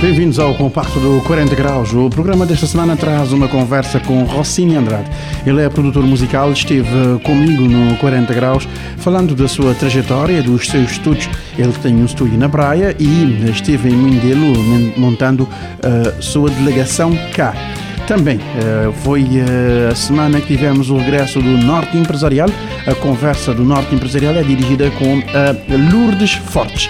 Bem-vindos ao Compacto do 40 Graus. O programa desta semana traz uma conversa com Rossini Andrade. Ele é produtor musical, esteve comigo no 40 Graus falando da sua trajetória, dos seus estudos. Ele tem um estúdio na praia e esteve em Mindelo montando a sua delegação cá. Também uh, foi uh, a semana que tivemos o regresso do Norte Empresarial. A conversa do Norte Empresarial é dirigida com Lourdes Fortes.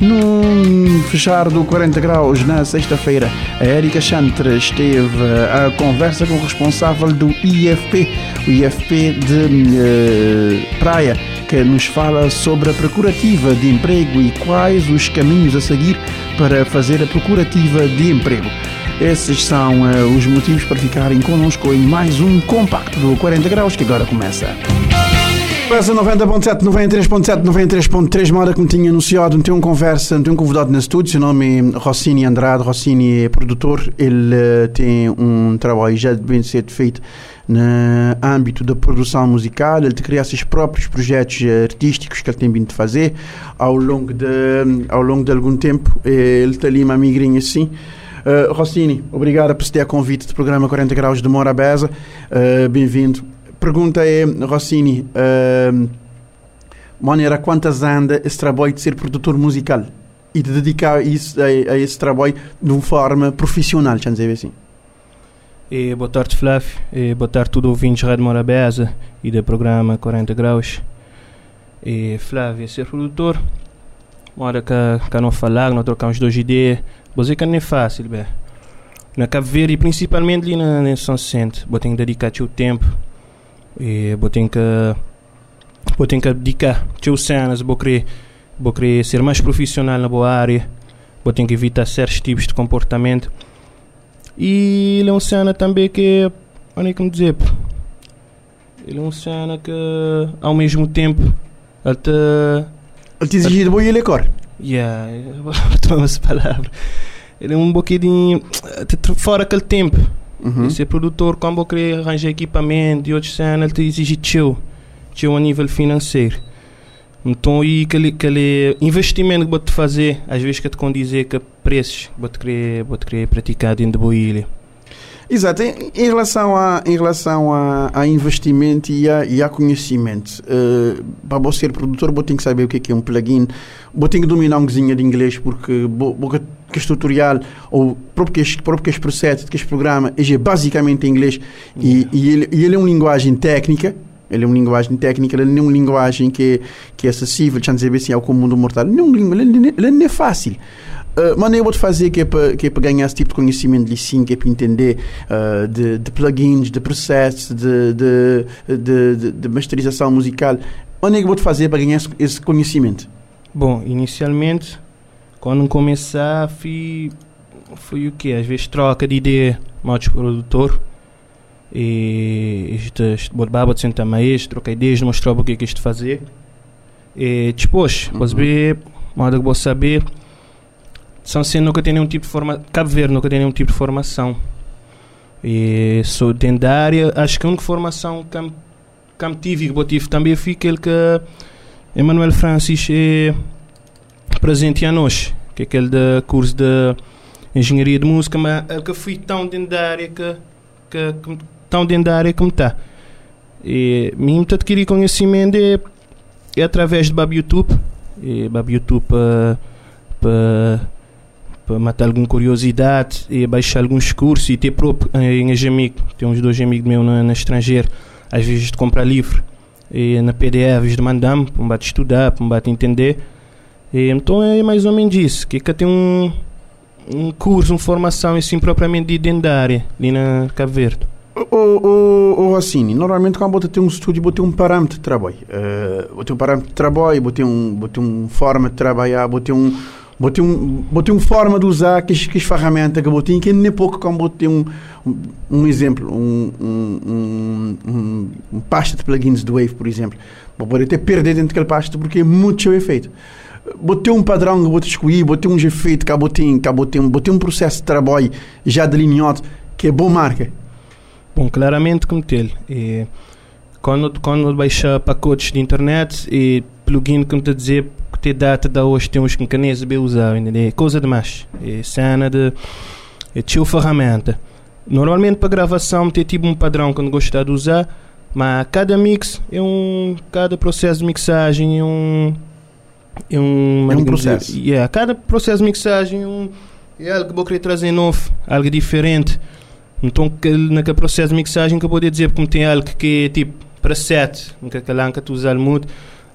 No fechar do 40 graus na sexta-feira, a Erika Chantre esteve a conversa com o responsável do IFP, o IFP de uh, Praia, que nos fala sobre a procurativa de emprego e quais os caminhos a seguir para fazer a procurativa de emprego. Esses são uh, os motivos para ficarem connosco em mais um compacto do 40 graus que agora começa. Peça 90.7, 93.7, 93.3, uma me tinha anunciado, tem um conversa, tem um convidado no estúdio, seu nome é Rossini Andrade, Rossini é produtor, ele uh, tem um trabalho já bem cedo feito no âmbito da produção musical, ele cria seus próprios projetos artísticos que ele tem vindo fazer ao longo de, ao longo de algum tempo, ele está ali uma migrinha assim, Uh, Rossini, obrigado por ter convite do programa 40 Graus de Morabeza. Uh, Bem-vindo pergunta é, Rossini, uh, maneira quantas anda esse trabalho de ser produtor musical e de dedicar isso, a, a esse trabalho de uma forma profissional, deixa dizer assim? E boa tarde, Flávio. E boa tarde, tudo ouvintes de Rádio Morabeza e do programa 40 Graus. E Flávio, ser produtor, hora que, que não falar, não trocamos duas ideias, você que não é fácil, bem. Na Cabo Verde, principalmente ali na, na São Vicente, vou ter que dedicar o tempo e vou ter que vou ter que dedicar teu cenas vou querer vou querer ser mais profissional na boa área vou ter que evitar certos tipos de comportamento. E ele é um cena também que olha como dizer ele é um cena que ao mesmo tempo até ele te exige de boa e ele é cor. Yeah palavra. Ele é um bocadinho fora aquele tempo Uhum. E produtor, como vou querer arranjar equipamento e outros cenas, te exige teu, teu a nível financeiro. Então, e aquele, aquele investimento que vou te fazer, às vezes que te condizer que preços vou te querer, praticar dentro da ilha. Exato. Em, em, relação a, em relação a, a investimento e a, e a conhecimento, uh, para você ser produtor, você tem que saber o que é, que é um plugin, você tem que dominar um cozinha de inglês, porque você que este tutorial ou próprio que próprio que processo, que programa é basicamente em inglês e, e, ele, e ele é uma linguagem técnica ele é uma linguagem técnica, ele não é uma linguagem que, que é acessível, deixa dizer assim, ao comum do mortal. Não, ele, ele não é fácil. Uh, mas eu vou fazer que é para que é para ganhar esse tipo de conhecimento de sim, que é para entender uh, de, de, plugins, de processos, de, de, de, de, masterização musical. Onde é que eu vou fazer para ganhar esse, esse conhecimento? Bom, inicialmente quando começar, fui, foi o quê? Às vezes troca de ideia, modos produtor. E este, este barbaba de sentar mais, trocar ideias, mostrar o que é que isto fazer. E depois, uhum. ver, modo que vou saber. São sendo nunca tem nenhum tipo de formação. Cabo Verde nunca tem nenhum tipo de formação. E sou dentro da área, acho que a única formação que, que tive e que tive também foi aquele que Emanuel Francis é presente a nós, que é aquele da curso de engenharia de música, mas é que fui tão dentro da área que, que, que tão dentro da área está. E mesmo te adquirir conhecimento é, é através de Bab YouTube, e Bab YouTube para para matar alguma curiosidade e baixar alguns cursos e ter próprio em amigo, tem uns dois amigos meus no, no estrangeiro, às vezes de comprar livro e na PDF de mandar-me para um estudar, para um entender e, então é mais ou menos isso, que, que tem um, um curso, uma formação assim propriamente dentro da área, ali na Cabo Verde. O, o, o Rossini, normalmente quando você tem um estúdio, você tem um parâmetro de trabalho. Uh, você tem um parâmetro de trabalho, você tem um, você tem uma forma de trabalhar, você tem um Vou ter, um, vou ter uma forma de usar que, que as ferramentas que eu que nem pouco como vou ter um, um, um exemplo, um, um, um, um, pasta de plugins do Wave, por exemplo. Vou poder ter perder dentro daquele pasta porque é muito seu efeito. botei um padrão que botei escolhi, botei um efeito que botei, que botei, botei um processo de trabalho já delineado que é boa marca. Bom, claramente como ele. E quando, quando baixa pacotes de internet e plugin está a dizer que tem data da hoje tem uns que canês bem usar, é coisa demais. É cena de. É tio ferramenta. Normalmente para gravação tem tipo um padrão que eu gostar de usar, mas cada mix é um. Cada processo de mixagem é um. É um, é um processo. Dizer, yeah, cada processo de mixagem é, um, é algo que vou querer trazer novo, algo diferente. Então, que, naquele processo de mixagem que eu poderia dizer, como tem algo que é tipo para set, que aquela que tu usas muito,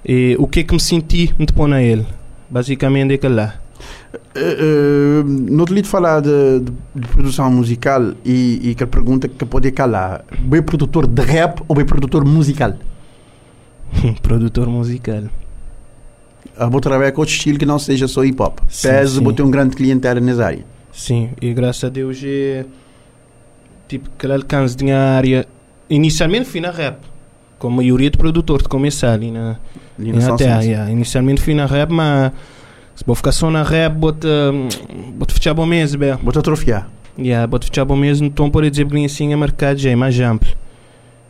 e o que é que me senti me pôr na ele. Basicamente é aquilo lá. Uh, uh, no te falar de, de, de, produção musical e, e que pergunta que pode calar, bem produtor de rap ou bem produtor musical? produtor musical. A vou trabalhar com outro estilo que não seja só hip hop. Pese vou ter um grande clientela nessa área. Sim, e graças a Deus é tipo que alcance de área. Inicialmente fui na rap, com a maioria de produtores de começar ali na, ali na terra. Yeah. Inicialmente fui na rap, mas se vou ficar só na rap, bota, bota fechar bom mês, bem. Bota atrofiar. Yeah, bota fechar bom mês, então dizer que assim é mercado já é mais amplo.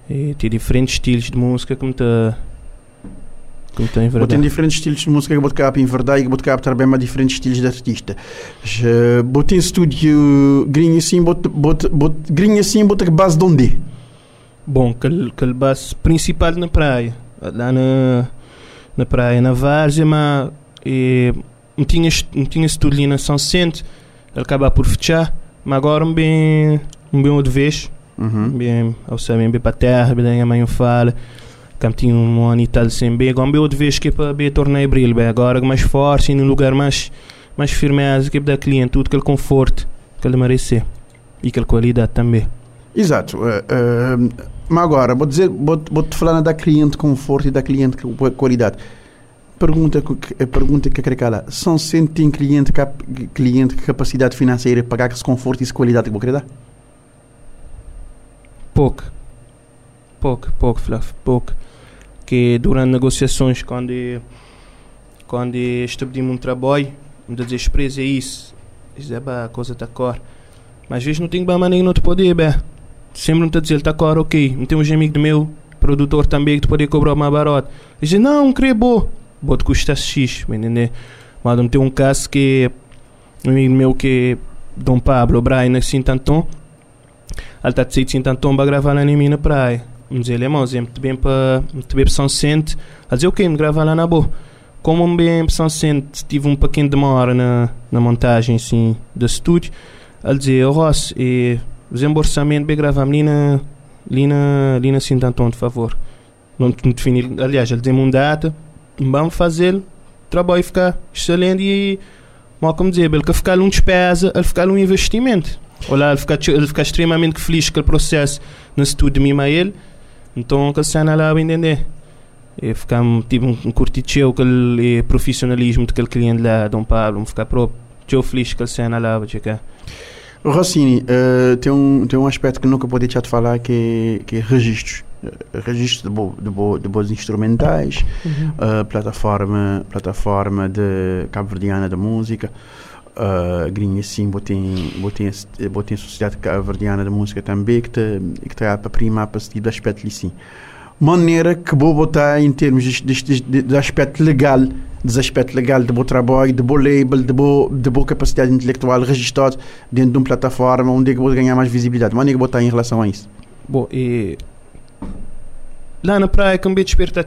E tem diferentes estilos de música que me como tem verdade. Tem diferentes estilos de música que vou tocar em verdade e que tocar também mais diferentes estilos de artista. Vou ter estúdio grinho assim, grinho assim, vou ter base de onde? Bom, aquele base principal na praia. Lá na, na praia, na Várzea, mas e, não, tinha, não tinha estúdio ali na São ele acaba por fechar, mas agora bem, bem outra vez. Uhum. Bem, ou seja, bem para a terra, bem a mãe fala tinha um ano e tal sem B, agora outra vez que é para B torneio abril, bem, agora mais forte e num lugar mais, mais firmeza, que é dar cliente tudo aquele conforto que ele merece e aquela qualidade também. Exato. Uh, uh, mas agora, vou dizer, vou, vou te falar da cliente conforto e da cliente qualidade. Pergunta, pergunta que quero calar. São tem cliente, cap, cliente capacidade financeira para pagar esse conforto e essa qualidade que vou querer dar? Pouco. Pouco, pouco, Flávio, pouco que durante negociações, quando, quando estabelecemos um trabalho, muitas vezes preso é isso, diz, é a coisa está cor. Mas às vezes não tem bem maneira não te poder, bem. Sempre me está a dizer, está cor, ok. Não tem um amigo meu, produtor também, que te pode cobrar mais barato. Diz, não, creio bom. Bote custa X, me? Mas não tem um caso que um amigo meu que é Dom Pablo, Brian, assim, tanto. Ele está a dizer, assim, tanto, para gravar na minha praia dizer ele é mau, exemplo, bem para bem São Vicente, a dizer, ok, me grava lá na boa. Como bem para São Vicente, tive um pequeno demora na, na montagem, assim, do estúdio, a dizer, oh Ross, e desembolsamento, bem gravar ali na, ali na, ali na Sinta Antônio, por favor. Não definir, aliás, ele deu-me uma data, vamos fazer, o trabalho ficar excelente e, mal como dizer, ele ficar um despesa, ele ficar um investimento. Olha, ele ficar, ele ficar extremamente feliz com o processo no de mim a ele, então, que cena lá, entender. E ficamos, tive um, um curticheu, aquele profissionalismo daquele cliente lá, Dom Pablo, ficar próprio. Teu feliz com a cena lá, checar. Rossini, uh, tem, um, tem um aspecto que nunca podia te falar que é, que é registros. Uh, registros de, bo, de, bo, de bons instrumentais, uhum. uh, plataforma, plataforma de cabo-verdiana de música. Uh, grinha sim, botei a Sociedade Cabo-Verdiana de Música também, que está que tá para primar para tipo de aspecto ali sim. Maneira que vou botar em termos de, de, de, de aspecto legal, dos aspecto legal de bom trabalho, de bom label, de boa, de boa capacidade intelectual registrado dentro de uma plataforma onde é que vou ganhar mais visibilidade. Maneira que vou botar em relação a isso. Bom, e lá na praia, como bem despertar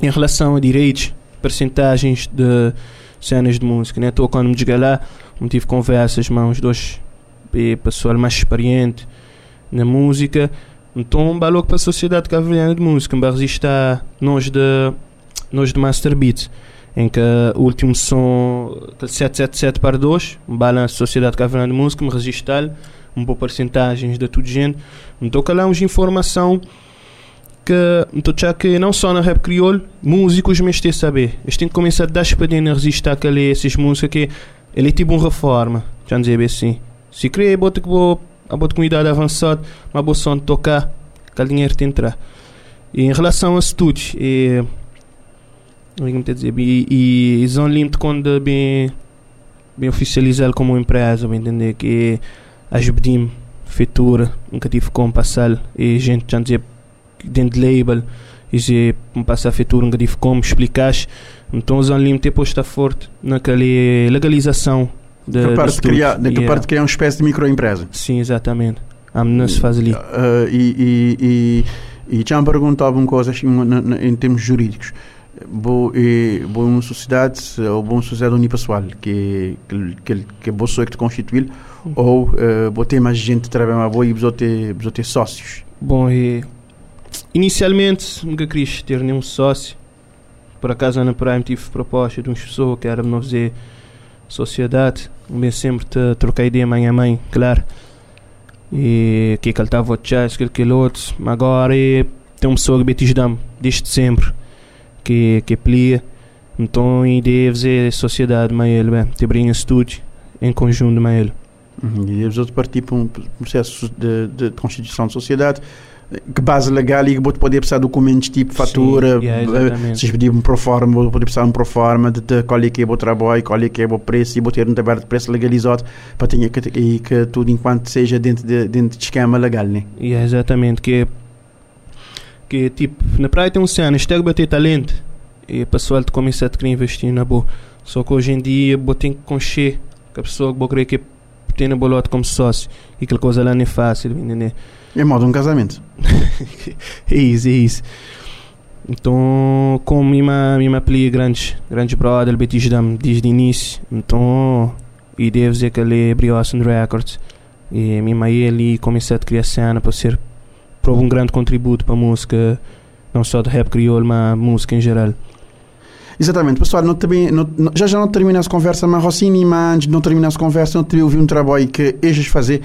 em relação a direitos, percentagens de cenas de música, né? Estou quando me cheguei lá, me tive conversas uns dois pessoal mais experiente na música, então balou para a sociedade cavaliana de música, me resista nós de nós de Master Beats, em que o último som 777 para 2, um a sociedade cavaliana de música, me registar um pouco porcentagens de tudo gente, então lá uns informação que então já que não só na rap crioulo, músicos mas têm saber. Eles têm que começar a dar espadinha a resistir àquele, essas músicas que ele é tipo uma reforma, já dizer bem assim. Se querer, bota que vou, a bota com idade avançada, mas vou só tocar, que o dinheiro te entrar. E em relação a estúdios, e, O que me dizer? E, e eles não limite quando bem, bem oficializado como empresa, bem entender que ajudem feitura, nunca tive como passar e gente já dizer dentro de label e se passar feitura nunca tive como explicar então os limite posto forte naquela legalização de, capaz de, de criar, de, capaz de criar uma espécie de microempresa sim exatamente a não se faz ali uh, e, e, e, e já me perguntava uma coisa assim, em termos jurídicos boa, uma sociedade ou boa sociedade unipessoal que que que, boa pessoa que te constituir ou uh, ter mais gente trabalhar boa e vou ter, ter sócios? Bom, e, inicialmente nunca quis ter nenhum sócio. Por acaso na Prime tive proposta de uma pessoa que era não fazer sociedade. Bem sempre te trocar ideia mãe a mãe, claro. E que ele estava a achar, aquele que outro. Agora tem uma pessoa que me desde sempre que que plia. Então a ideia é fazer sociedade com ele, bem, te brinca estúdio em conjunto com ele. Uhum. E outros partir para um processo de, de, constituição de sociedade que base legal e que pode poder precisar de documentos tipo fatura, Sim, yeah, se pedir um proforma, vou poder precisar um proforma de, de qual é que é o trabalho, qual é que é o preço e vou ter um trabalho de preço legalizado para ter que, e que tudo enquanto seja dentro de, dentro de esquema legal, né? Yeah, exatamente, que que tipo, na praia tem um cena, isto é que bater talento e o pessoal começa a querer investir na boa. Só que hoje em dia, vou ter que concher que a pessoa que vou querer que tem no bolote como sócio e aquela coisa lá não é fácil, entender? É modo um casamento. é isso, é isso. Então, como minha, minha peli grandes, grandes brother, betis dam desde o início, então, e devo dizer que ele é Brioson Records. E minha mãe ali começou a criar cena para ser, para um grande contributo para a música, não só de rap crioulo, mas música em geral. Exatamente, pessoal, não, também, não, já já não termina essa conversa, mas Rossini, mas antes de não terminar essa conversa, não teria ouvido um trabalho que eles fazer.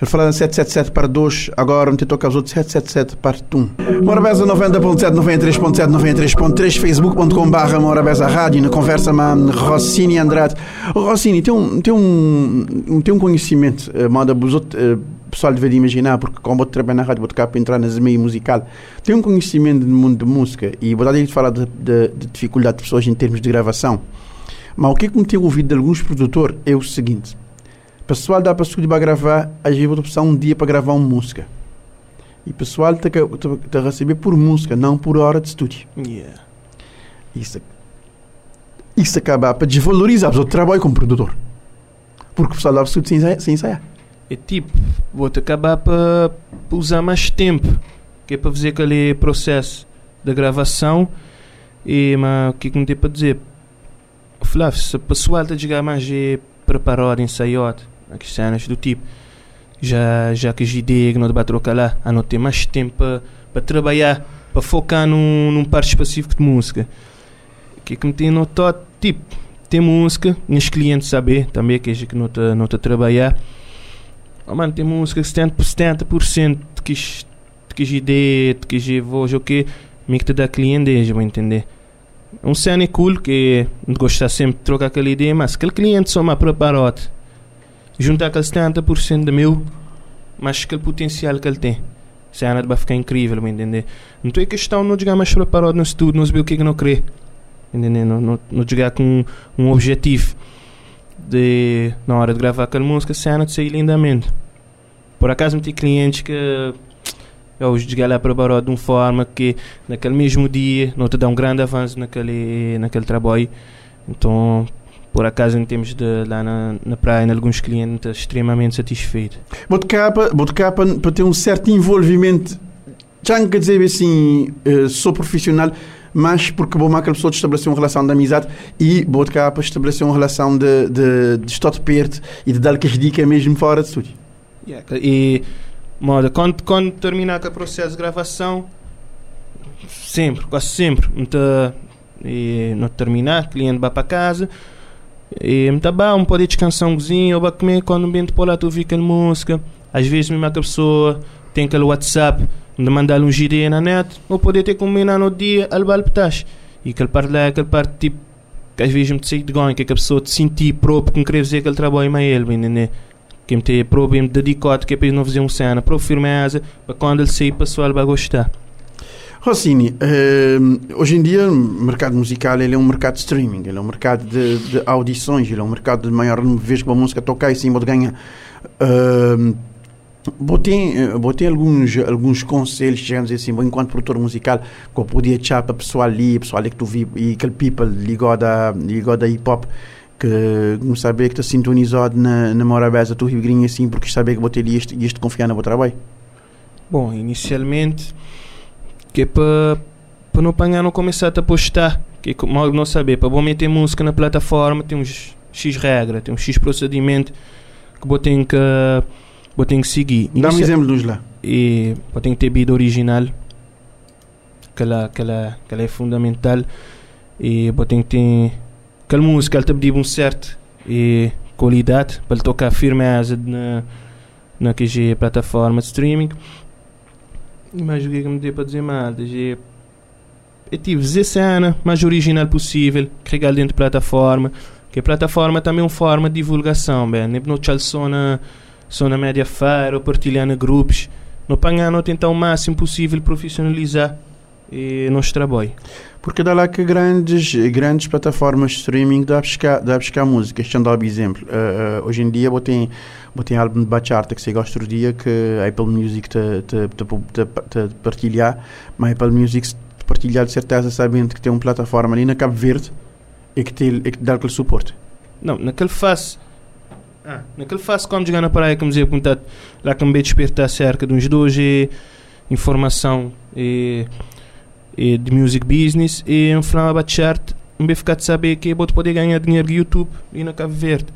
Ele falava 777 para 2, agora me toca os outros 777 parte 1. Morabeza 90.7, 93.7, 93.3, facebook.com barra Morabeza Rádio, na conversa com Rossini Andrade. Rossini, tem um, tem um, tem um conhecimento, uh, manda os outros, uh, pessoal deve imaginar, porque como vou trabalhar na rádio, vou tocar para entrar nas meio musical, tem um conhecimento no mundo de música e vou dar de falar de, de, de, dificuldade de pessoas em termos de gravação. Mas o que é que me tenho ouvido de alguns produtores é o seguinte: o pessoal dá para estúdio para gravar, às vezes vou precisar um dia para gravar uma música. E o pessoal está a receber por música, não por hora de estúdio. Yeah. Isso, isso acaba para desvalorizar o trabalho como produtor. Porque o pessoal dá para estúdio sem, sem ensaiar é tipo, vou-te acabar para usar mais tempo, que é para fazer aquele processo da gravação. E, mas o que é que me tem para dizer? Flávio, se o pessoal está a jogar mais é preparado, ensaiado, aquelas cenas do tipo, já, já que as ideias não vai trocar lá, a não ter mais tempo para, trabalhar, para focar num, num parte específico de música. O que é que me tem notado? Tipo, tem música, os clientes saber também que é que não está tá a trabalhar oh, mano, tem música 70%, 70% de que que ideia, de que voz, o que me que te dá cliente, já vou entender. Um cena é cool que gosta sempre de trocar aquela ideia, mas aquele cliente só me preparado. Juntar aquele 70% de meu, mas aquele potencial que ele tem. Cena vai ficar incrível, vou entender. Então é questão não chegar mais preparado no estudo, não saber o que é que não crê. Não, não, não chegar com um objetivo de, na hora de gravar aquela música, cena de sair lindamente. Por acaso, tem clientes que eu cheguei lá para o de uma forma que naquele mesmo dia não te dá um grande avanço naquele, naquele trabalho. Então, por acaso, em termos de lá na, na praia, alguns clientes extremamente satisfeitos. Bote capa para ter um certo envolvimento, já não quer dizer assim, uh, sou profissional, mas porque vou aquela pessoa estabelecer uma relação de amizade e vou cá para estabelecer uma relação de, de, de estar de perto e de dar as dicas mesmo fora de estúdio. Yeah, e moda, quando, quando terminar o processo de gravação, sempre, quase sempre, e não terminar, cliente vai para casa e muito bom, pode descansar um cozinho, ou comer quando o por lá tu fica música. Às vezes mesmo a pessoa tem aquele WhatsApp de mandar um GD na net, ou poder ter combinado no dia, ele vai E aquele parte lá, aquele parte tipo, que às vezes me sei de ganho, que a pessoa te sentir próprio, que não querer fazer aquele trabalho mais ele, entendeu? Que me ter próprio, me que é para não fazer um cena, próprio firmeza, para quando ele sair, o pessoal vai gostar. Rossini, hoje em dia o mercado musical ele é um mercado de streaming, ele é um mercado de, de audições, ele é um mercado de maior vez que uma música tocar e sim pode ganhar. Uh, Botei, botei alguns, alguns conselhos, digamos assim, enquanto produtor musical, que eu podia deixar para pessoal ali, pessoal ali que tu vi, e aquele people ligado da, ligado da hip hop, que não sabia que está sintonizado na, na Morabeza, tu ribrinha assim, porque sabia que botei ali e este confiar no meu trabalho? Bom, inicialmente, que é para para não apanhar, não começar a postar, que mal não saber, para bom meter música na plataforma, tem uns X regra, tem um X procedimento que vou ter que vou ter que seguir. Dá um exemplo dos lá. E vou ter que ter beat original, que ela, que ela, que ela é fundamental, e vou ter que ter aquela música, ela tem um certo e qualidade para tocar firmeza na na QG plataforma de streaming. Mas o que é que me deu para dizer mais? Eu tive 16 anos, mais original possível, carregar dentro da plataforma. Que a plataforma também é uma forma de divulgação, bem. Nem não só na, só na média feira ou partilhar em grupos. No apanhar, não tentar o máximo possível profissionalizar e nosso trabalho. Porque dá lá que grandes, grandes plataformas de streaming dá a buscar, dá a buscar música. Este é um exemplo. Uh, uh, hoje em dia, eu tenho, álbum de bachata que você gosta do dia que a Apple Music te, te, te, te, te partilhar, mas a Apple Music te partilhar de certeza sabendo que tem uma plataforma ali na Cabo Verde e que, te, e que dá aquele suporte. Não, naquele fase ah, naquele fase quando chegar na praia que me dizia lá que me despertar cerca de uns dois e informação e e de music business e no final a chart me ficar de saber que vou poder ganhar dinheiro do YouTube e na Cabo Verde.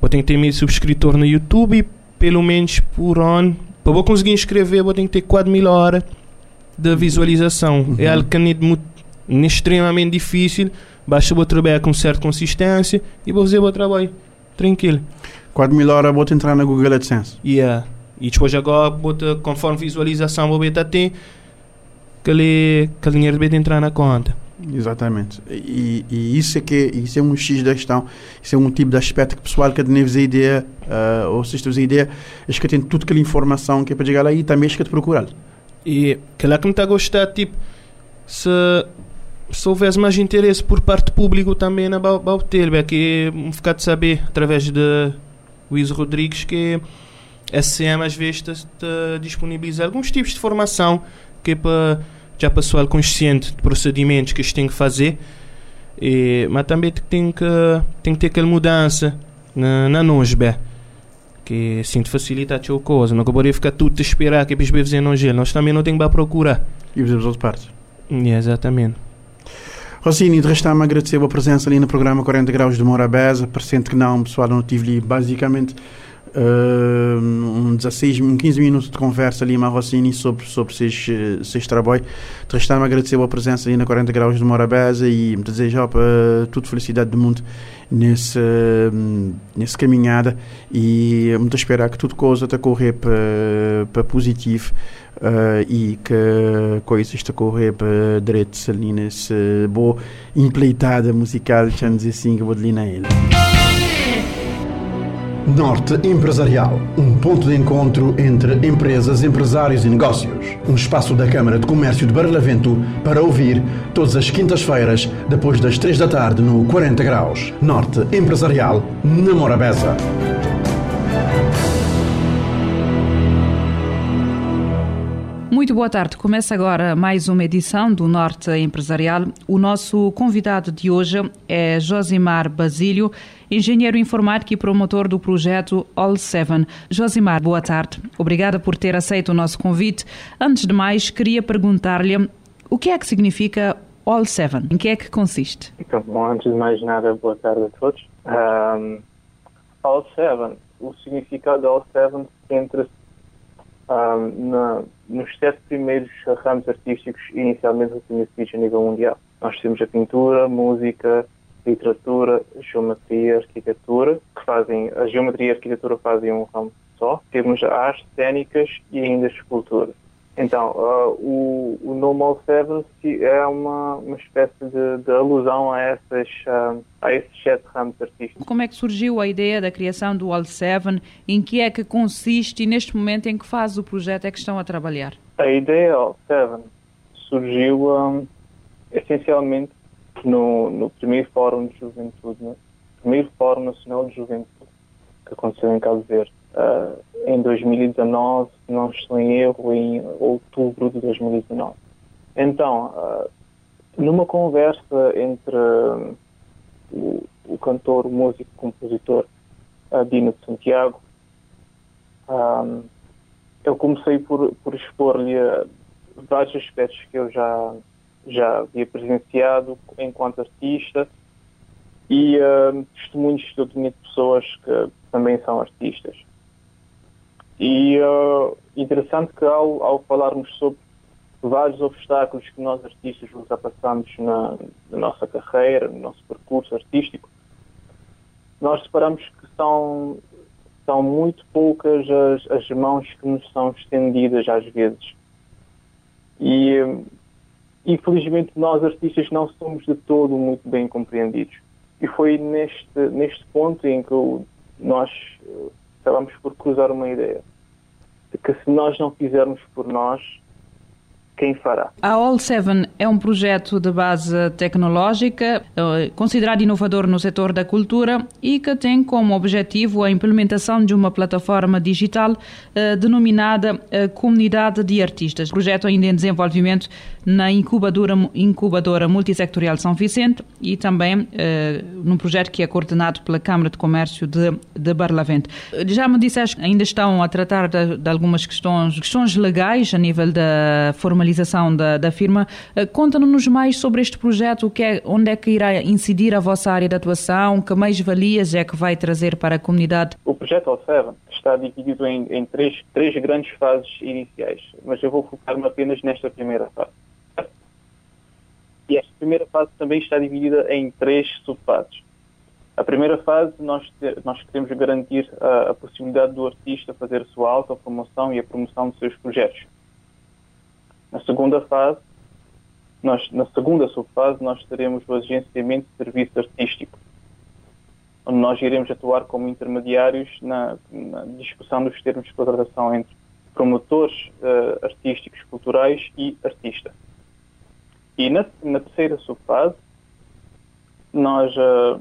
Vou ter que ter mil subscritor no YouTube e pelo menos por ano para vou conseguir inscrever vou ter que ter 4 mil horas de visualização uhum. é algo que é muito, extremamente difícil basta vou trabalhar com certa consistência e vou fazer o trabalho tranquilo 4 mil horas vou entrar na Google AdSense yeah. e depois agora ter, conforme visualização vou ver até aquele, aquele dinheiro deve entrar na conta. Exatamente. E, e, isso é que isso é um X da questão, isso é um tipo de aspecto que pessoal que tem ideia, uh, ou se a ideia, é que tem tudo aquela informação que é para chegar lá e também é que te procurar. E aquela que me está a gostar, tipo, se, se houvesse mais interesse por parte do público também na é que ficar de saber através de Luís Rodrigues que a SCM às vezes está, disponibiliza alguns tipos de formação que é para já pessoal consciente de procedimentos que tem que fazer, e, mas também tem que, tem que ter aquela mudança na, na nós, bem, que assim te facilita a coisa. Não poderia ficar tudo a esperar que depois fazer gelo. Nós também não temos que procurar. E fazemos outra parte. Yeah, exatamente. Rossini, de restar-me agradecer a presença ali no programa 40 Graus de Morabeza, parecendo que não, pessoal, não tive ali basicamente uh, um 16, um 15 minutos de conversa ali Marrocini sobre, sobre seis, seis trabalhos. Resta-me agradecer a presença ali na 40 Graus de Morabeza e me desejar uh, toda felicidade do mundo nesse, uh, nesse caminhada. E muito esperar que tudo coisa está correr para positivo uh, e que coisas está a correr para direito ali nesse boa empleitada musical, dizer assim, que vou de ele. Norte Empresarial, um ponto de encontro entre empresas, empresários e negócios. Um espaço da Câmara de Comércio de Barlavento para ouvir todas as quintas-feiras, depois das três da tarde, no 40 Graus. Norte Empresarial, na Morabeza. Muito boa tarde. Começa agora mais uma edição do Norte Empresarial. O nosso convidado de hoje é Josimar Basílio, engenheiro informático e promotor do projeto All Seven. Josimar, boa tarde. Obrigada por ter aceito o nosso convite. Antes de mais, queria perguntar-lhe o que é que significa All Seven? Em que é que consiste? Então, bom, antes de mais nada, boa tarde a todos. Um, All Seven, o significado de All Seven centra-se na, nos sete primeiros ramos artísticos inicialmente reconhecidos a nível mundial. Nós temos a pintura, música, literatura, geometria, arquitetura, que fazem, a geometria e a arquitetura fazem um ramo só. Temos artes cênicas e ainda escultura. Então, uh, o, o No All Seven é uma, uma espécie de, de alusão a, essas, uh, a esses sete ramos artísticos. Como é que surgiu a ideia da criação do All Seven? Em que é que consiste e neste momento em que fase do projeto é que estão a trabalhar? A ideia All Seven surgiu um, essencialmente no, no primeiro Fórum de Juventude, no primeiro Fórum Nacional de Juventude que aconteceu em Cabo Verde uh, em 2019, se não estou em erro, em outubro de 2019. Então, uh, numa conversa entre uh, o, o, cantor, músico, compositor Dino de Santiago, eu comecei por, por expor-lhe vários aspectos que eu já, já havia presenciado enquanto artista e uh, testemunhos que eu tinha de pessoas que também são artistas. E uh, interessante que ao, ao falarmos sobre vários obstáculos que nós artistas ultrapassamos na, na nossa carreira, no nosso percurso artístico, nós separamos que são, são muito poucas as, as mãos que nos são estendidas às vezes. E infelizmente nós artistas não somos de todo muito bem compreendidos. E foi neste, neste ponto em que nós eh, acabamos por cruzar uma ideia de que se nós não fizermos por nós, quem fará. A All Seven é um projeto de base tecnológica, eh, considerado inovador no setor da cultura e que tem como objetivo a implementação de uma plataforma digital eh, denominada eh, Comunidade de Artistas. O projeto ainda em desenvolvimento na incubadora, incubadora multissectorial São Vicente e também num projeto que é coordenado pela Câmara de Comércio de, de Barlavento. Já me disseste que ainda estão a tratar de, de algumas questões, questões legais a nível da formalização formalização da, da firma. Eh, conta-nos mais sobre este projeto, o que é, onde é que irá incidir a vossa área de atuação, que mais-valias é que vai trazer para a comunidade? O projeto All7 está dividido em, em três, três grandes fases iniciais, mas eu vou focar-me apenas nesta primeira fase. E esta primeira fase também está dividida em três subfases. A primeira fase, nós, nós queremos garantir a, a possibilidade do artista fazer a sua autopromoção e a promoção dos seus projetos. Na segunda fase, nós, na segunda subfase, nós teremos o agenciamento de serviço artístico, onde nós iremos atuar como intermediários na, na discussão dos termos de contratação entre promotores uh, artísticos, culturais e artista. E na, na terceira subfase, nós uh,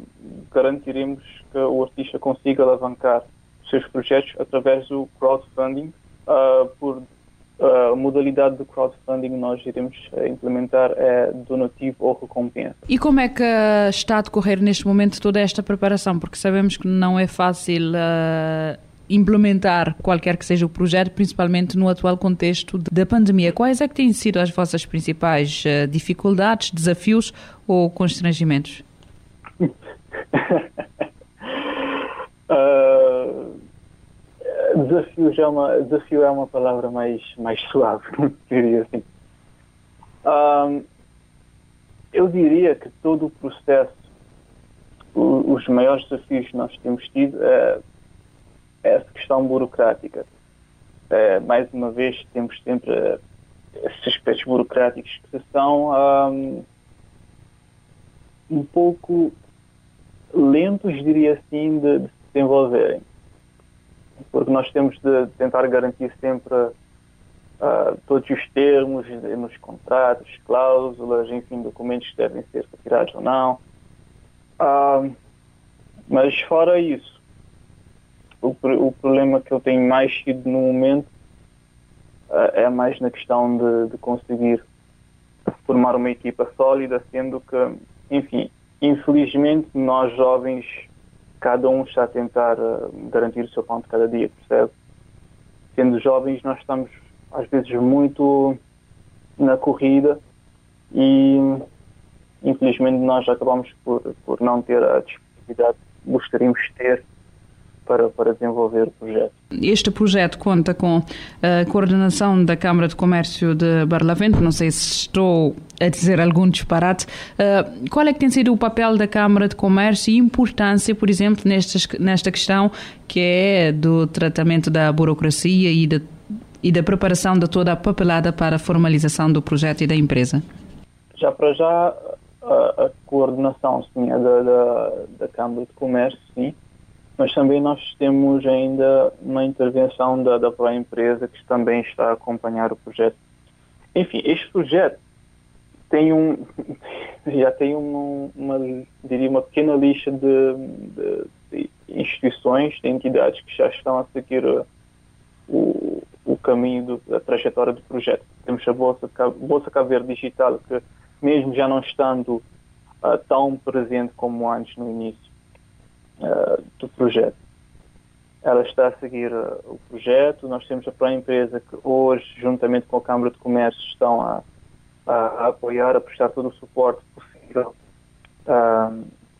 garantiremos que o artista consiga alavancar os seus projetos através do crowdfunding uh, por a modalidade de crowdfunding nós iremos eh, implementar é donativo ou recompensa. E como é que está a decorrer neste momento toda esta preparação? Porque sabemos que não é fácil uh, implementar qualquer que seja o projeto, principalmente no atual contexto da pandemia. Quais é que têm sido as vossas principais dificuldades, desafios ou constrangimentos? uh desafio, já é uma, desafio é uma palavra mais, mais suave, diria assim. Um, eu diria que todo o processo, o, os maiores desafios que nós temos tido é, é essa questão burocrática. É, mais uma vez, temos sempre esses aspectos burocráticos que são um, um pouco lentos, diria assim, de, de se desenvolverem porque nós temos de tentar garantir sempre uh, todos os termos nos contratos, cláusulas, enfim, documentos que devem ser retirados ou não. Uh, mas fora isso, o, o, problema que eu tenho mais tido no momento uh, é mais na questão de, de conseguir formar uma equipa sólida, sendo que, enfim, infelizmente nós jovens cada um está a tentar uh, garantir o seu pão de cada dia, percebe? Sendo jovens, nós estamos às vezes muito na corrida e infelizmente nós acabamos por, por não ter a disponibilidade que gostaríamos de ter para, para desenvolver o projeto. Este projeto conta com a coordenação da Câmara de Comércio de Barlavento, não sei se estou a dizer algum disparate. Uh, qual é que tem sido o papel da Câmara de Comércio e importância, por exemplo, nestas, nesta questão que é do tratamento da burocracia e, de, e da preparação de toda a papelada para a formalização do projeto e da empresa? Já para já, a, a coordenação sim, é da, da, da Câmara de Comércio, sim mas também nós temos ainda uma intervenção da, da própria empresa que também está a acompanhar o projeto. Enfim, este projeto tem um já tem uma, diria uma pequena lista de, de, de, instituições, de entidades que já estão a seguir o, o caminho da trajetória do projeto. Temos a Bolsa, Bolsa Verde Digital, que mesmo já não estando uh, tão presente como antes no início uh, do projeto, ela está a seguir uh, o projeto. Nós temos a própria empresa que hoje, juntamente com a Câmara de Comércio, estão a, a, a apoiar, a prestar todo o suporte possível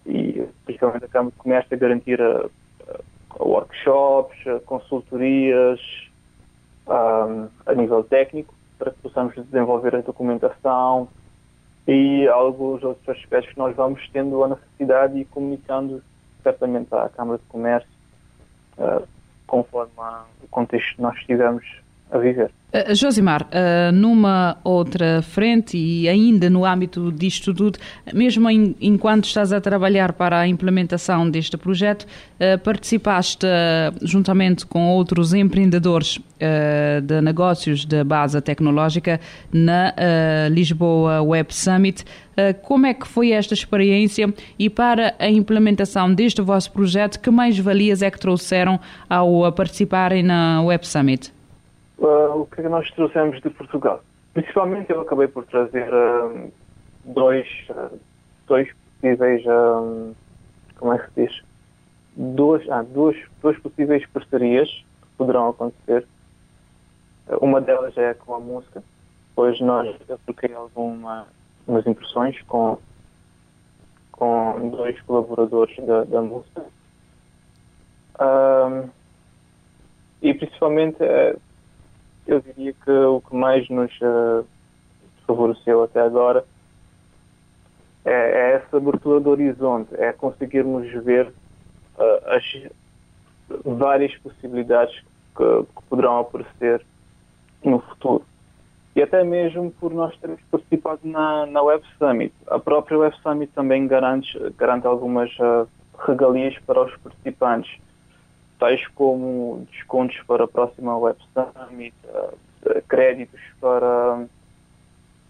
e principalmente a Câmara de Comércio a garantir a workshops, consultorias a nível técnico para que possamos desenvolver a documentação e alguns outros aspectos que nós vamos tendo a necessidade e comunicando certamente à Câmara de Comércio uh, conforme o contexto que nós estivemos a viver. Uh, Josimar, uh, numa outra frente e ainda no âmbito disto tudo, mesmo em, enquanto estás a trabalhar para a implementação deste projeto, uh, participaste juntamente com outros empreendedores de negócios de base tecnológica na Lisboa Web Summit. como é que foi esta experiência e para a implementação deste vosso projeto, que mais valias é que trouxeram ao participarem na Web Summit? Uh, o que nós trouxemos de Portugal. Principalmente eu acabei por trazer uh, dois, uh, dois possíveis, como é que se diz? Duas, ah, duas, duas possíveis parcerias que poderão acontecer. Uma delas é com a música, pois nós eu troquei algumas impressões com, com dois colaboradores da, da música. e principalmente eu diria que o que mais nos uh, favoreceu até agora é, é, essa abertura do horizonte, é conseguirmos ver uh, as várias possibilidades que, que, poderão aparecer no futuro. E até mesmo por nós termos participado na, na Web Summit. A própria Web Summit também garante, garante algumas uh, regalias para os participantes tais como descontos para a próxima Web Summit, uh, créditos para,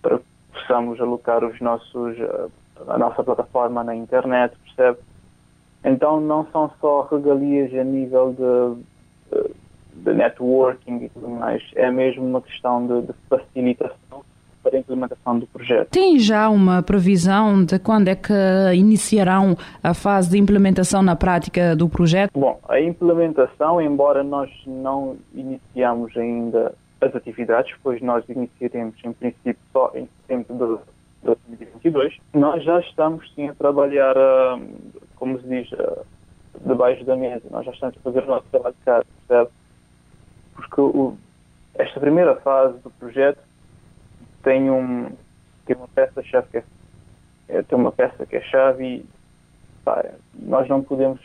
para que possamos alocar os nossos, uh, a nossa plataforma na internet, percebe? Então não são só regalias a nível de, de networking e tudo mais, é mesmo uma questão de, de facilitação para a implementação do projeto. Tem já uma previsão de quando é que iniciarão a fase de implementação na prática do projeto? Bom, a implementação, embora nós não iniciamos ainda as atividades, pois nós iniciaremos em princípio só em setembro de 2022, nós já estamos sim a trabalhar, ah, como se diz, ah, debaixo da mesa. Nós já estamos a fazer o nosso trabalho de casa, percebe? Porque o, esta primeira fase do projeto tem, um, tem uma peça-chave que é, tem uma peça que é chave e pá, nós não podemos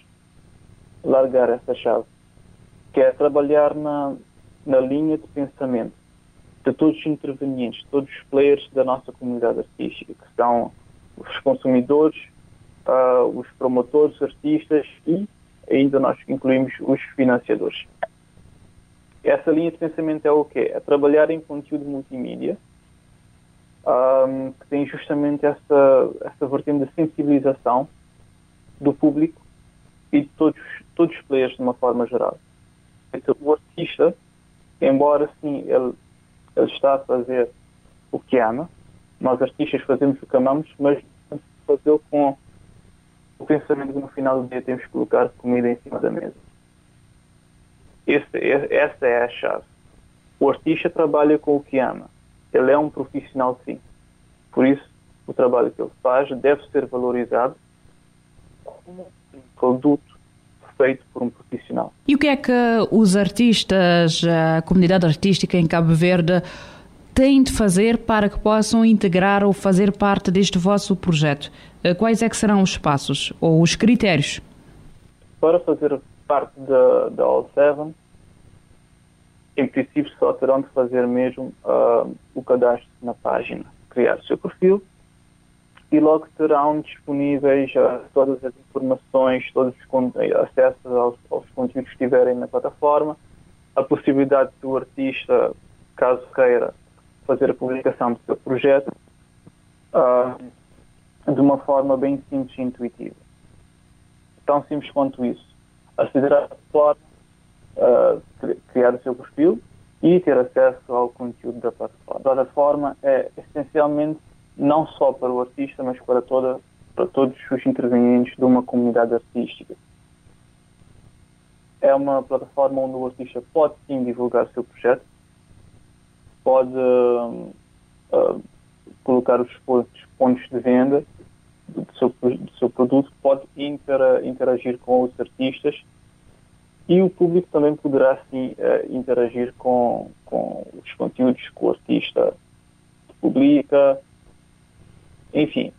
largar essa chave, que é trabalhar na, na linha de pensamento de todos os intervenientes, todos os players da nossa comunidade artística, que são os consumidores, uh, os promotores, artistas e ainda nós incluímos os financiadores. Essa linha de pensamento é o quê? É trabalhar em conteúdo multimídia, um, que tem justamente essa, essa vertente de sensibilização do público e de todos, todos os players de uma forma geral. Então, o artista, embora sim ele, ele está a fazer o que ama, nós artistas fazemos o que amamos, mas fazê-lo com o pensamento que no final do dia temos que colocar comida em cima da mesa. Esse, essa é a chave. O artista trabalha com o que ama ele é um profissional sim. Por isso, o trabalho que ele faz deve ser valorizado como um produto feito por um profissional. E o que é que os artistas, a comunidade artística em Cabo Verde, têm de fazer para que possam integrar ou fazer parte deste vosso projeto? Eh, quais é que serão os passos ou os critérios? Para fazer parte da, da All Seven, em princípio só terão de fazer mesmo uh, o cadastro na página, criar o seu perfil e logo terão disponíveis uh, todas as informações, todos os acessos aos, aos, conteúdos que estiverem na plataforma, a possibilidade do artista, caso queira, fazer a publicação do seu projeto, uh, de uma forma bem simples e intuitiva. Tão simples quanto isso. Aceder à plataforma, uh, criar o seu perfil e ter acesso ao conteúdo da plataforma. A plataforma é essencialmente não só para o artista, mas para, toda, para todos os intervenientes de uma comunidade artística. É uma plataforma onde o artista pode sim divulgar o seu projeto, pode uh, uh, colocar os pontos de venda do seu, do seu produto, pode interagir com os artistas e o público também poderá sim uh, interagir com, com os conteúdos que o artista publica. Enfim,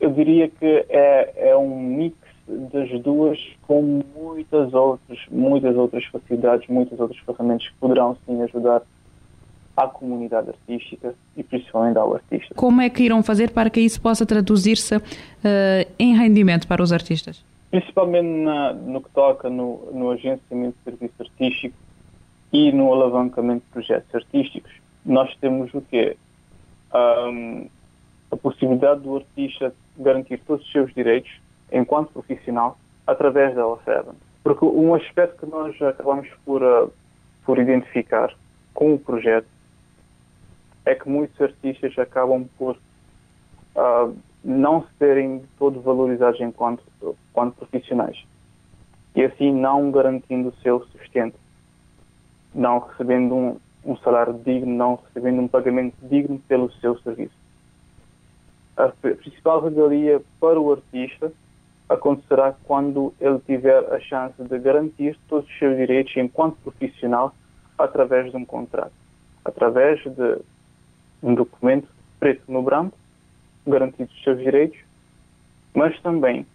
eu diria que é, é um mix das duas com muitas outras, muitas outras facilidades, muitas outras ferramentas que poderão sim ajudar à comunidade artística e principalmente ao artista. Como é que irão fazer para que isso possa traduzir-se uh, em rendimento para os artistas? Principalmente na, no que toca no, no agenciamento de serviço artístico e no alavancamento de projetos artísticos. Nós temos o quê? Um, a possibilidade do artista garantir todos os seus direitos enquanto profissional através da L7. Porque um aspecto que nós acabamos por, uh, por identificar com o projeto é que muitos artistas acabam por uh, não serem todos valorizados enquanto, enquanto profissionais. E assim não garantindo o seu sustento, não recebendo um, um salário digno, não recebendo um pagamento digno pelo seu serviço. A principal regalia para o artista acontecerá quando ele tiver a chance de garantir todos os seus direitos enquanto profissional através de um contrato, através de um documento preto no branco, garantindo os seus direitos, mas também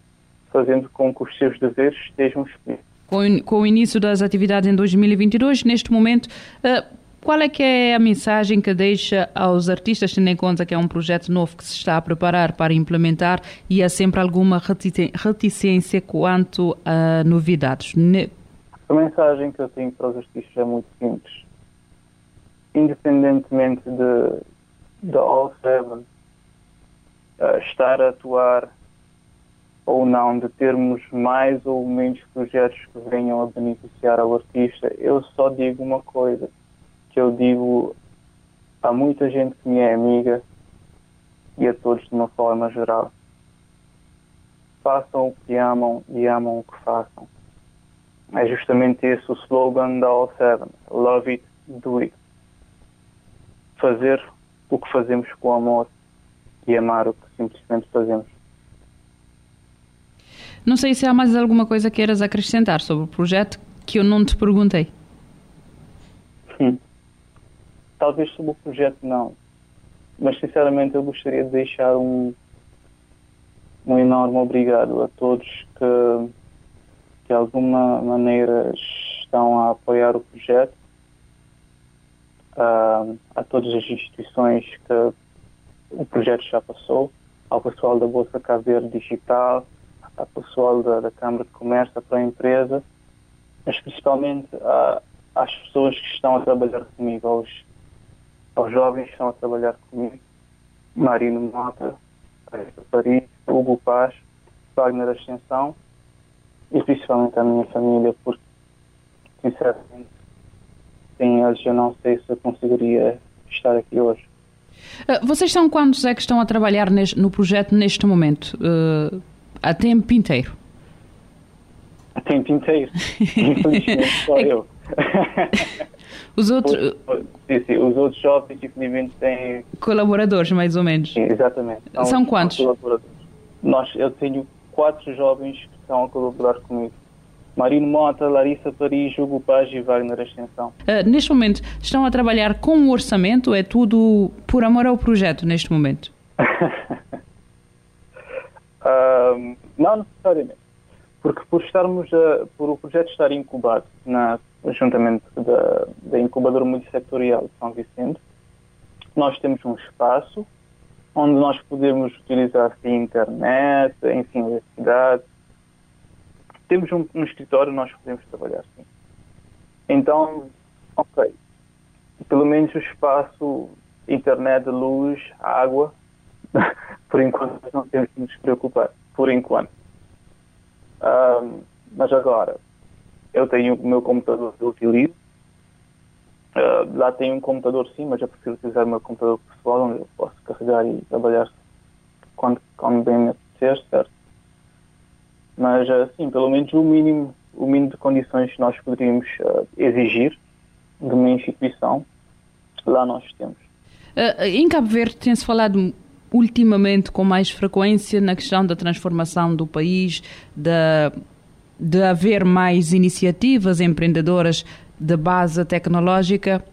fazendo com que os seus deveres estejam explícitos. Com, com o início das atividades em 2022, neste momento, uh, qual é que é a mensagem que deixa aos artistas, tendo em conta que é um projeto novo que se está a preparar para implementar e há sempre alguma reticência quanto a novidades? A mensagem que eu tenho para os artistas é muito simples. Independentemente de, da All Seven estar a atuar ou não, de termos mais ou menos projetos que venham a beneficiar ao artista, eu só digo uma coisa, que eu digo a muita gente que me é amiga e a todos de uma forma geral. Façam o que amam e amam o que façam. É justamente esse o slogan da All Seven. Love it, do it. Fazer o que fazemos com amor e amar o que simplesmente fazemos. Não sei se há mais alguma coisa que queiras acrescentar sobre o projeto que eu não te perguntei. Talvez sobre o projeto não. Mas sinceramente eu gostaria de deixar um, um enorme obrigado a todos que de alguma maneira estão a apoiar o projeto uh, a todas as instituições que o projeto já passou, ao pessoal da Bolsa Caveiro Digital, ao pessoal da, da Câmara de Comércio, para a empresa, mas principalmente a, às pessoas que estão a trabalhar comigo, aos, aos jovens que estão a trabalhar comigo, Marino Mota, Paris, Hugo Paz, Wagner Ascensão e principalmente à minha família, porque sinceramente sem eles eu não sei se eu conseguiria estar aqui hoje. Uh, vocês são quantos é que estão a trabalhar neste, no projeto neste momento? Uh, a tempo inteiro? A tempo inteiro. Infelizmente só eu. Os outros... Sim, sim, os outros jovens, infelizmente, têm... Colaboradores, mais ou menos. Sim, exatamente. São, são quantos? Nós, eu tenho quatro jovens que estão a colaborar comigo. Marino Mota, Larissa Paris, Hugo Paz e Wagner Ascensão. Uh, neste momento, estão a trabalhar com o orçamento? É tudo por amor ao projeto neste momento? uh, não necessariamente. Porque por estarmos, a, por o projeto estar incubado na, juntamente da, da incubadora multissetorial de São Vicente, nós temos um espaço onde nós podemos utilizar a internet, enfim, eletricidade, temos um, um escritório, nós podemos trabalhar sim. Então, ok, pelo menos o espaço, internet, luz, água, por enquanto não temos que nos preocupar. Por enquanto. Um, mas agora, eu tenho o meu computador que eu utilizo. Uh, lá tenho um computador sim, mas eu prefiro utilizar o meu computador pessoal, onde eu posso carregar e trabalhar quando, quando bem me apetecer, certo? Mas, uh, sim, pelo menos o mínimo, o mínimo de condições que nós poderíamos uh, exigir de uma instituição, lá nós temos. em Cabo Verde tem-se falado ultimamente com mais frequência na questão da transformação do país, da de haver mais iniciativas empreendedoras de base tecnológica,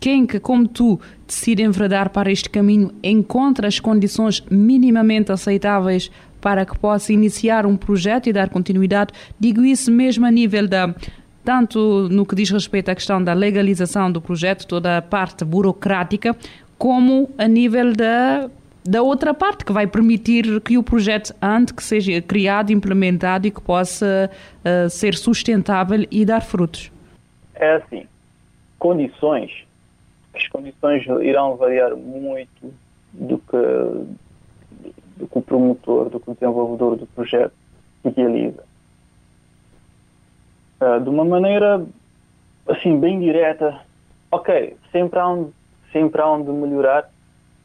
quem que, como tu, decide enverdar para este caminho encontra as condições minimamente aceitáveis para que possa iniciar um projeto e dar continuidade, digo isso mesmo a nível da tanto no que diz respeito à questão da legalização do projeto, toda a parte burocrática, como a nível da da outra parte, que vai permitir que o projeto ande, que seja criado, implementado e que possa uh, ser sustentável e dar frutos? É assim, condições, as condições irão variar muito do que, do que o promotor, do que o desenvolvedor do projeto idealiza. Uh, de uma maneira, assim, bem direta, ok, sempre há onde, sempre há onde melhorar,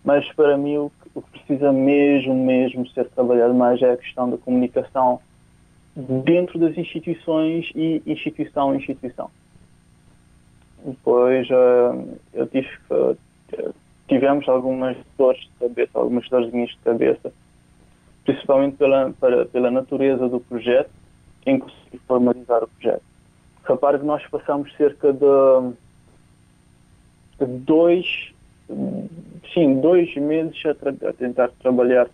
mas para mim o o que precisa mesmo, mesmo ser trabalhado mais é a questão da comunicação dentro das instituições e instituição a instituição. Depois uh, eu tive, uh, tivemos algumas dores de cabeça, algumas dorzinhas de cabeça, principalmente pela, para, pela natureza do projeto, em conseguir formalizar o projeto. Repare que nós passamos cerca de, dois sim, dois meses a, a tentar trabalhar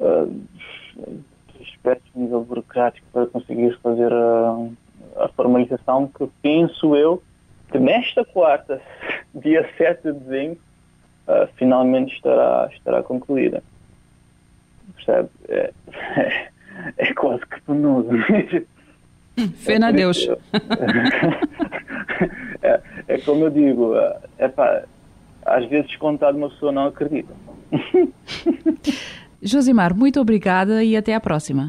uh, aspectos de nível burocrático para conseguir fazer a, a, formalização que penso eu que nesta quarta, dia 7 de dezembro, uh, finalmente estará, estará concluída. Percebe? É, é, é quase que penoso. Fé na Deus. É, é, como eu digo, é, pá, às vezes contado uma pessoa não acredita. Josimar, muito obrigada e até à próxima.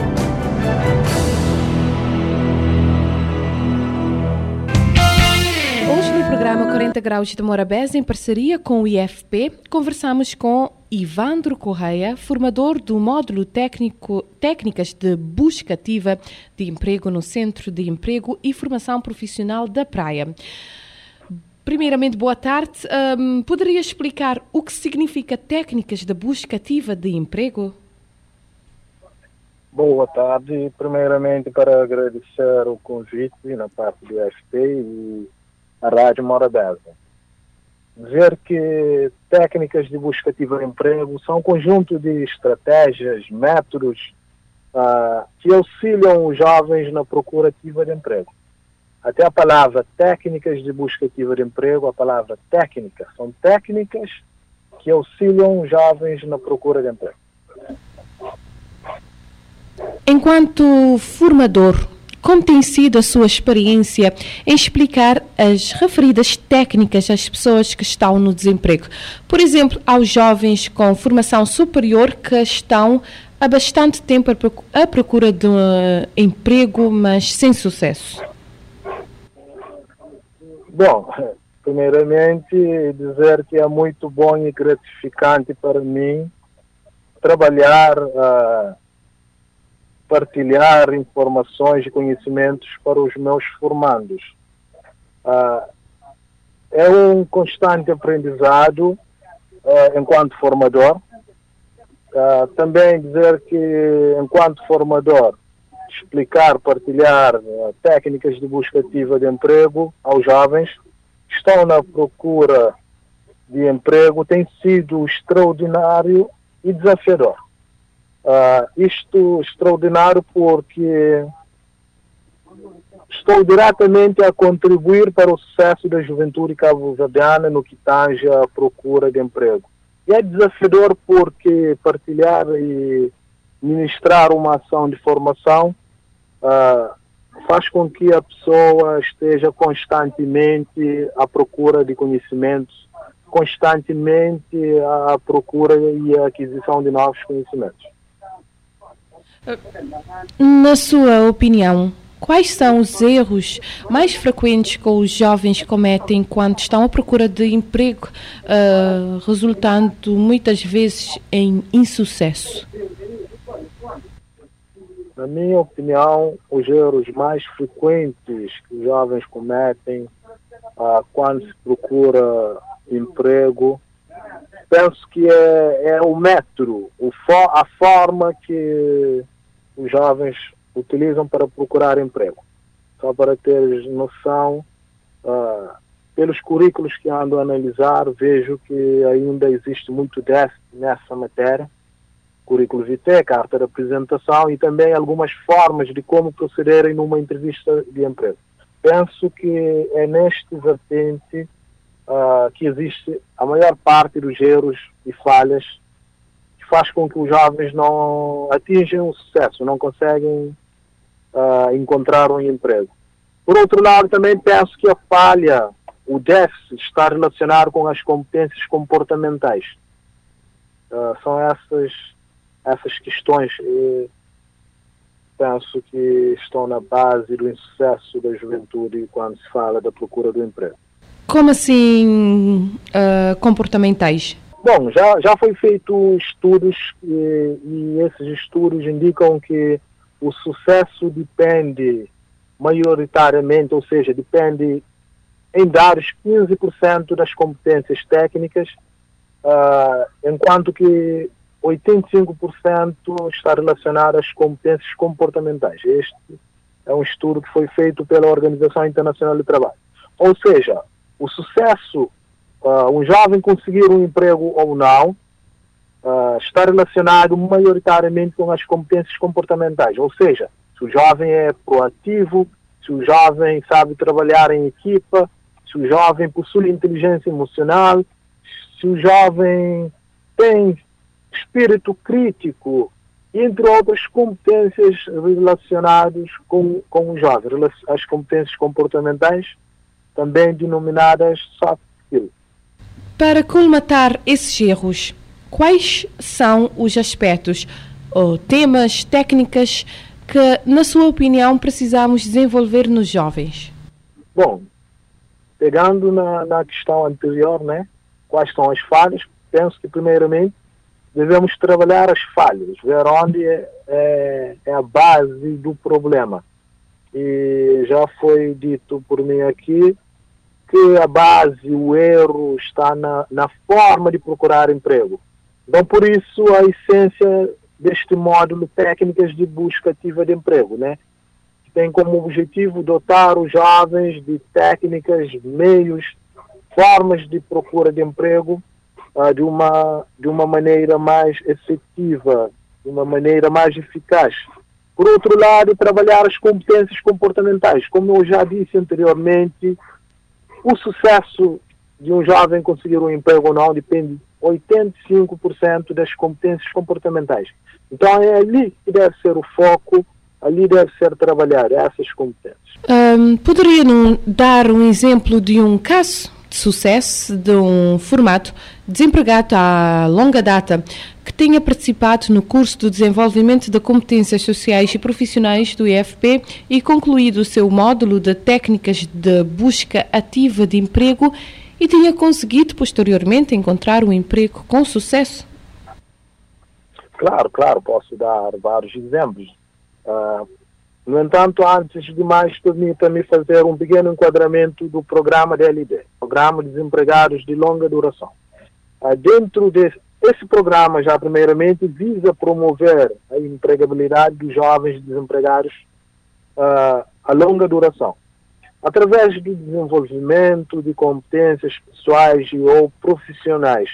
40 Graus de Morabeza, em parceria com o IFP, conversamos com Ivandro Correia, formador do módulo técnico Técnicas de Busca Ativa de Emprego no Centro de Emprego e Formação Profissional da Praia. Primeiramente, boa tarde. Um, poderia explicar o que significa técnicas de busca ativa de emprego? Boa tarde. Primeiramente, para agradecer o convite na parte do IFP e a Rádio Morabeza. Dizer que técnicas de busca ativa de emprego são um conjunto de estratégias, métodos uh, que auxiliam os jovens na procura ativa de emprego. Até a palavra técnicas de busca ativa de emprego, a palavra técnica, são técnicas que auxiliam os jovens na procura de emprego. Enquanto formador, como tem sido a sua experiência em explicar as referidas técnicas às pessoas que estão no desemprego? Por exemplo, aos jovens com formação superior que estão há bastante tempo à procura de um emprego, mas sem sucesso. Bom, primeiramente dizer que é muito bom e gratificante para mim trabalhar uh, partilhar informações e conhecimentos para os meus formandos. Ah, é um constante aprendizado ah, enquanto formador. Ah, também dizer que, enquanto formador, explicar, partilhar técnicas de busca ativa de emprego aos jovens que estão na procura de emprego tem sido extraordinário e desafiador. Uh, isto extraordinário porque estou diretamente a contribuir para o sucesso da juventude cabo-verdiana no que tange à procura de emprego. é desafiador porque partilhar e ministrar uma ação de formação uh, faz com que a pessoa esteja constantemente à procura de conhecimentos, constantemente à procura e aquisição de novos conhecimentos. Na sua opinião, quais são os erros mais frequentes que os jovens cometem quando estão à procura de emprego, uh, resultando muitas vezes em insucesso? Na minha opinião, os erros mais frequentes que os jovens cometem uh, quando se procura emprego, penso que é, é o método, o for, a forma que os jovens utilizam para procurar emprego. Só para teres noção, uh, pelos currículos que ando a analisar, vejo que ainda existe muito déficit nessa matéria currículo vitae, carta de apresentação e também algumas formas de como procederem numa entrevista de emprego. Penso que é neste vertente uh, que existe a maior parte dos erros e falhas que faz com que os jovens não atinjam o sucesso, não conseguem uh, encontrar um emprego. Por outro lado, também penso que a falha, o déficit, está relacionado com as competências comportamentais. Uh, são essas essas questões e penso que estão na base do insucesso da juventude quando se fala da procura do emprego. Como assim uh, comportamentais? Bom, já, já foi feito estudos e, e esses estudos indicam que o sucesso depende maioritariamente, ou seja, depende em dados 15% das competências técnicas, uh, enquanto que 85% está relacionado às competências comportamentais. Este é um estudo que foi feito pela Organização Internacional do Trabalho. Ou seja, o sucesso, uh, um jovem conseguir um emprego ou não, uh, está relacionado maioritariamente com as competências comportamentais. Ou seja, se o jovem é proativo, se o jovem sabe trabalhar em equipa, se o jovem possui inteligência emocional, se o jovem tem espírito crítico, entre outras competências relacionadas com, com o jovem, as competências comportamentais, também denominadas soft skills. Para colmatar esses erros, quais são os aspectos ou temas, técnicas que, na sua opinião, precisamos desenvolver nos jovens? Bom, pegando na, na questão anterior, né, quais são as falhas, penso que, primeiramente, devemos trabalhar as falhas, ver onde é, é, é, a base do problema. E já foi dito por mim aqui que a base, o erro está na, na forma de procurar emprego. Então, por isso, a essência deste módulo técnicas de busca ativa de emprego, né? Que tem como objetivo dotar os jovens de técnicas, meios, formas de procura de emprego uh, de, uma, de uma maneira mais efetiva, de uma maneira mais eficaz. Por outro lado, trabalhar as competências comportamentais. Como eu já disse anteriormente, o sucesso de um jovem conseguir um emprego ou não depende 85% das competências comportamentais. Então é ali que deve ser o foco, ali deve ser trabalhar essas competências. Um, poderia dar um exemplo de um caso de sucesso de um formato desempregado à longa data que tenha participado no curso de desenvolvimento de competências sociais e profissionais do IFP e concluído o seu módulo de técnicas de busca ativa de emprego e tenha conseguido posteriormente encontrar um emprego com sucesso? Claro, claro, posso dar vários exemplos. Uh, no entanto, antes de mais, permita-me fazer um pequeno enquadramento do programa DLD, Programa de Desempregados de Longa Duração. Ah, dentro desse esse programa, já primeiramente, visa promover a empregabilidade dos jovens desempregados uh, a longa duração, através do desenvolvimento de competências pessoais e ou profissionais,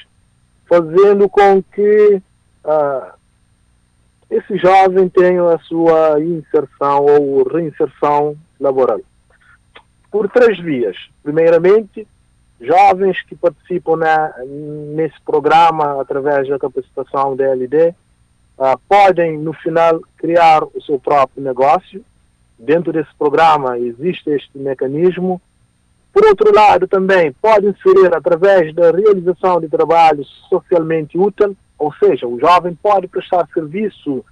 fazendo com que uh, esse jovem tenha a sua inserção ou reinserção laboral. Por três vias. Primeiramente, jovens que participam na, nesse programa através da capacitação da LD uh, podem, no final, criar o seu próprio negócio. Dentro desse programa existe este mecanismo. Por outro lado, também podem inserir através da realização de trabalhos socialmente úteis, ou seja, o jovem pode prestar serviço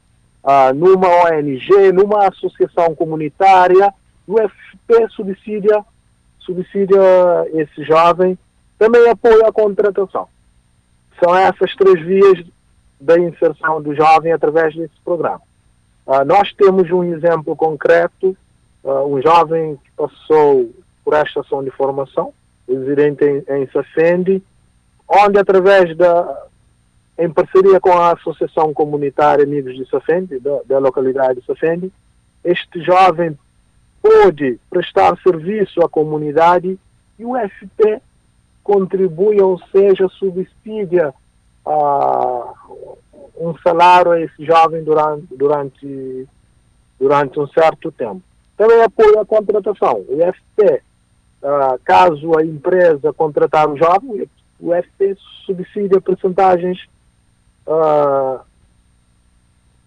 uh, numa ONG, numa associação comunitária, o FP subsidia, subsidia esse jovem, também apoia a contratação. São essas três vias da inserção do jovem através desse programa. Uh, nós temos um exemplo concreto, uh, um jovem que passou por esta ação de formação, residente em, em Safendi, onde através da, em parceria com a Associação Comunitária Amigos de Safendi, da, da localidade de Safendi, este jovem pôde prestar serviço à comunidade e o FP contribui, ou seja, subsidia uh, um salário a esse jovem durante, durante, durante um certo tempo. Também apoia a contratação. O FP, uh, caso a empresa contratar o jovem, o FP subsidia percentagens uh,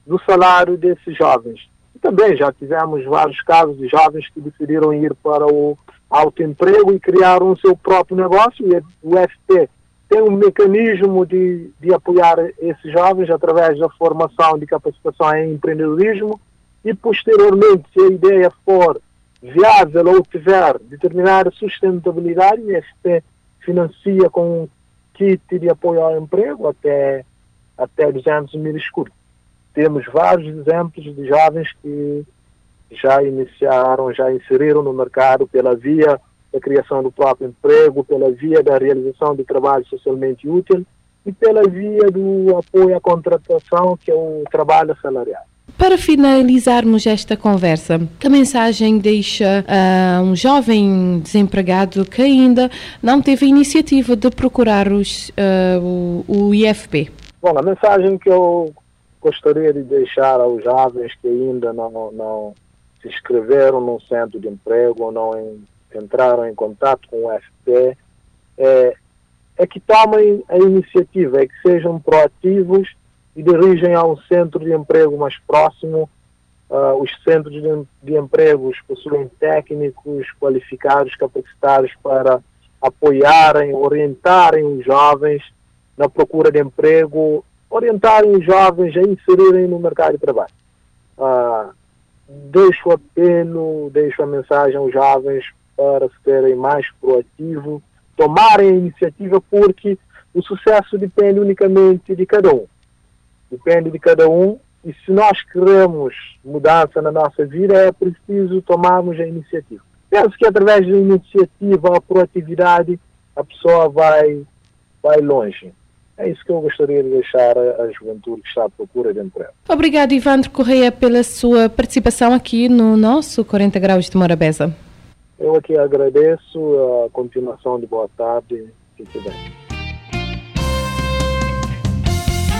do salário desses jovens. E também já tivemos vários casos de jovens que decidiram ir para o autoemprego e criaram o seu próprio negócio. E o FP tem um mecanismo de, de apoiar esses jovens através da formação de capacitação em empreendedorismo e, posteriormente, se a ideia for viável ou tiver determinada sustentabilidade, o FP financia com um kit de apoio ao emprego até, até 200 mil escuros. Temos vários exemplos de jovens que já iniciaram, já inseriram no mercado pela via da criação do próprio emprego, pela via da realização de trabalho socialmente útil e pela via do apoio à contratação, que é o trabalho salarial. Para finalizarmos esta conversa, que mensagem deixa uh, um jovem desempregado que ainda não teve a iniciativa de procurar os, uh, o, o IFP? Bom, a mensagem que eu gostaria de deixar aos jovens que ainda não, não se inscreveram num centro de emprego ou não em, entraram em contato com o FP é, é que tomem a iniciativa, é que sejam proativos e dirigem a um centro de emprego mais próximo. Uh, os centros de, de empregos possuem técnicos qualificados, capacitados para apoiarem, orientarem os jovens na procura de emprego, orientarem os jovens a inserirem no mercado de trabalho. Deixo o apelo, deixo a mensagem aos jovens para serem mais proativos, tomarem a iniciativa, porque o sucesso depende unicamente de cada um. Depende de cada um, e se nós queremos mudança na nossa vida, é preciso tomarmos a iniciativa. Penso que através da iniciativa, a proatividade, a pessoa vai, vai longe. É isso que eu gostaria de deixar à juventude que está à procura de emprego. Obrigado, Ivandro Correia, pela sua participação aqui no nosso 40 Graus de Morabeza. Eu aqui agradeço a continuação de boa tarde. Fique bem.